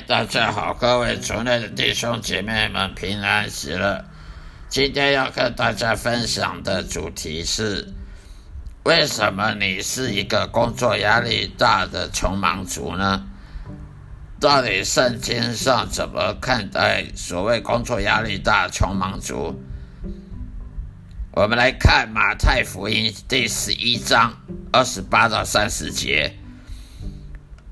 大家好，各位族内的弟兄姐妹们，平安喜乐。今天要跟大家分享的主题是：为什么你是一个工作压力大的穷忙族呢？到底圣经上怎么看待所谓工作压力大穷忙族？我们来看马太福音第十一章二十八到三十节。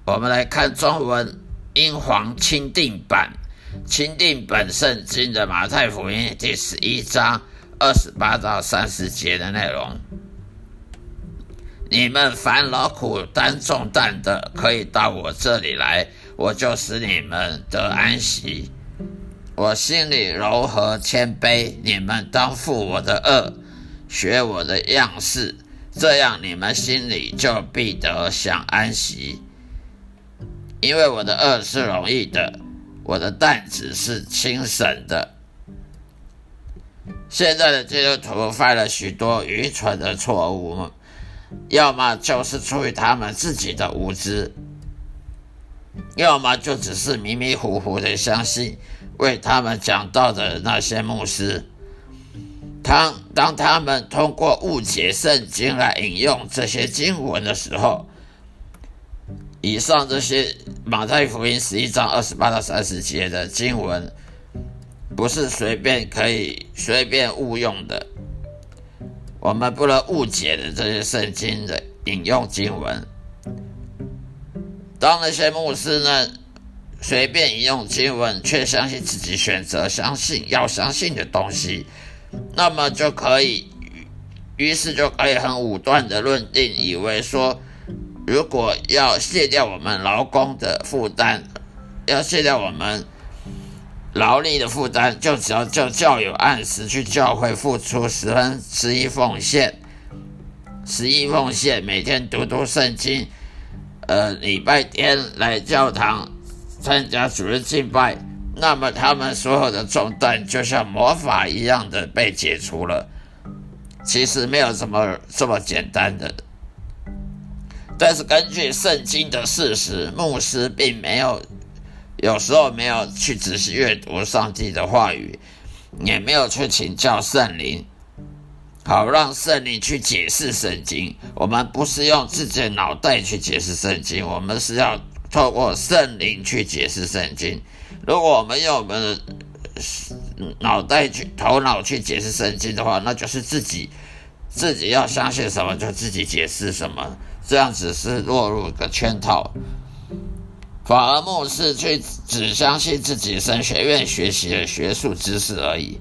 我们来看中文。英皇钦定版、钦定本圣经的马太福音第十一章二十八到三十节的内容。你们烦劳苦担重担的，可以到我这里来，我就使你们得安息。我心里柔和谦卑，你们当负我的恶，学我的样式，这样你们心里就必得享安息。因为我的恶是容易的，我的担子是轻省的。现在的基督徒犯了许多愚蠢的错误，要么就是出于他们自己的无知，要么就只是迷迷糊糊的相信为他们讲道的那些牧师。当当他们通过误解圣经来引用这些经文的时候，以上这些马太福音十一章二十八到三十节的经文，不是随便可以随便误用的。我们不能误解的这些圣经的引用经文。当那些牧师呢随便引用经文，却相信自己选择相信要相信的东西，那么就可以，于是就可以很武断的论定，以为说。如果要卸掉我们劳工的负担，要卸掉我们劳力的负担，就只要叫教友按时去教会付出十分十一奉献，十一奉献，每天读读圣经，呃，礼拜天来教堂参加主日敬拜，那么他们所有的重担就像魔法一样的被解除了。其实没有这么这么简单的。但是根据圣经的事实，牧师并没有有时候没有去仔细阅读上帝的话语，也没有去请教圣灵，好让圣灵去解释圣经。我们不是用自己的脑袋去解释圣经，我们是要透过圣灵去解释圣经。如果我们用我们的脑袋去头脑去解释圣经的话，那就是自己自己要相信什么就自己解释什么。这样子是落入一个圈套。反而牧师却只相信自己神学院学习的学术知识而已。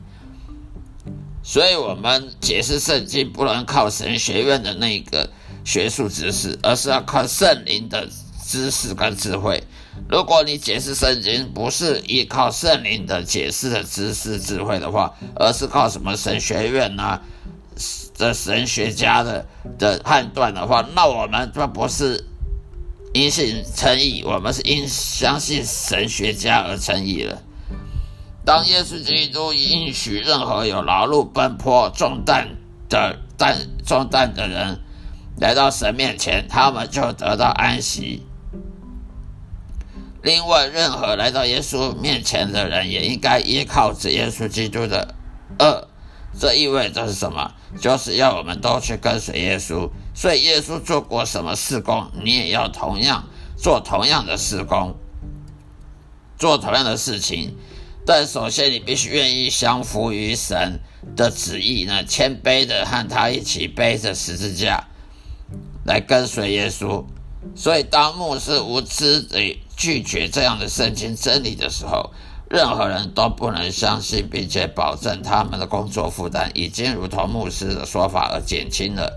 所以，我们解释圣经不能靠神学院的那个学术知识，而是要靠圣灵的知识跟智慧。如果你解释圣经不是依靠圣灵的解释的知识智慧的话，而是靠什么神学院呐的神学家的的判断的话，那我们就不是因信称义，我们是因相信神学家而称义了。当耶稣基督允许任何有劳碌奔波重担的担重担的人来到神面前，他们就得到安息。另外，任何来到耶稣面前的人也应该依靠着耶稣基督的恶。这意味着是什么？就是要我们都去跟随耶稣。所以，耶稣做过什么事工，你也要同样做同样的事工，做同样的事情。但首先，你必须愿意降服于神的旨意呢，谦卑的和他一起背着十字架来跟随耶稣。所以，当牧师无知的拒绝这样的圣经真理的时候，任何人都不能相信，并且保证他们的工作负担已经如同牧师的说法而减轻了。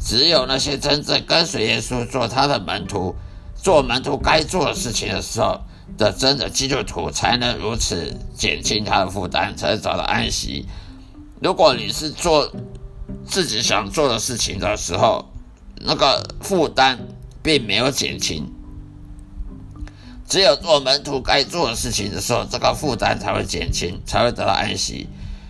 只有那些真正跟随耶稣、做他的门徒、做门徒该做的事情的时候。的真的基督徒才能如此减轻他的负担，才能找到安息。如果你是做自己想做的事情的时候，那个负担并没有减轻。只有做门徒该做的事情的时候，这个负担才会减轻，才会得到安息。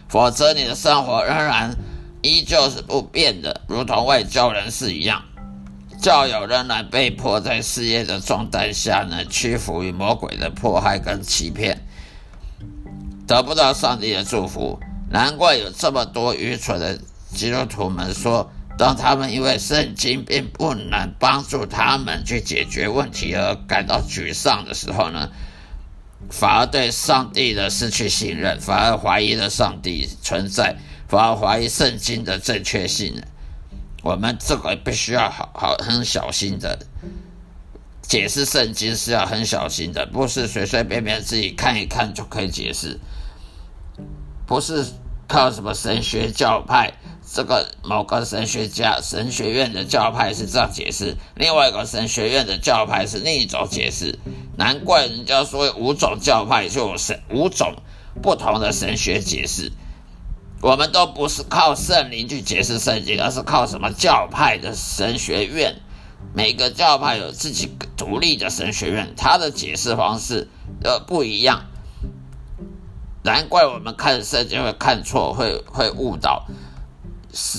否则，你的生活仍然依旧是不变的，如同外教人士一样。教友仍然被迫在事业的重担下呢，屈服于魔鬼的迫害跟欺骗，得不到上帝的祝福。难怪有这么多愚蠢的基督徒们说，当他们因为圣经并不能帮助他们去解决问题而感到沮丧的时候呢，反而对上帝的失去信任，反而怀疑了上帝存在，反而怀疑圣经的正确性。我们这个必须要好好很小心的解释圣经，是要很小心的，不是随随便便自己看一看就可以解释，不是靠什么神学教派，这个某个神学家神学院的教派是这样解释，另外一个神学院的教派是另一种解释，难怪人家说五种教派就有神五种不同的神学解释。我们都不是靠圣灵去解释圣经，而是靠什么教派的神学院？每个教派有自己独立的神学院，它的解释方式呃不一样。难怪我们看圣经会看错，会会误导。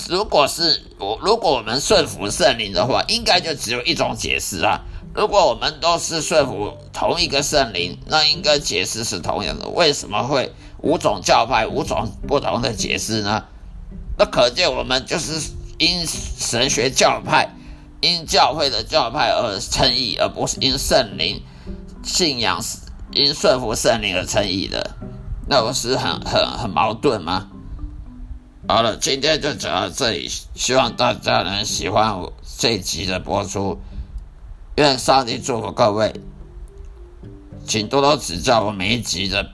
如果是我，如果我们顺服圣灵的话，应该就只有一种解释啊。如果我们都是顺服同一个圣灵，那应该解释是同样的。为什么会五种教派、五种不同的解释呢？那可见我们就是因神学教派、因教会的教派而称义，而不是因圣灵信仰、因顺服圣灵而称义的。那不是很很很矛盾吗？好了，今天就讲到这里，希望大家能喜欢我这一集的播出。愿上帝祝福各位，请多多指教我每一集的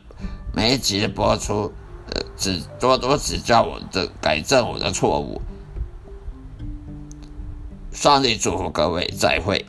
每一集的播出，呃，指多多指教我的改正我的错误。上帝祝福各位，再会。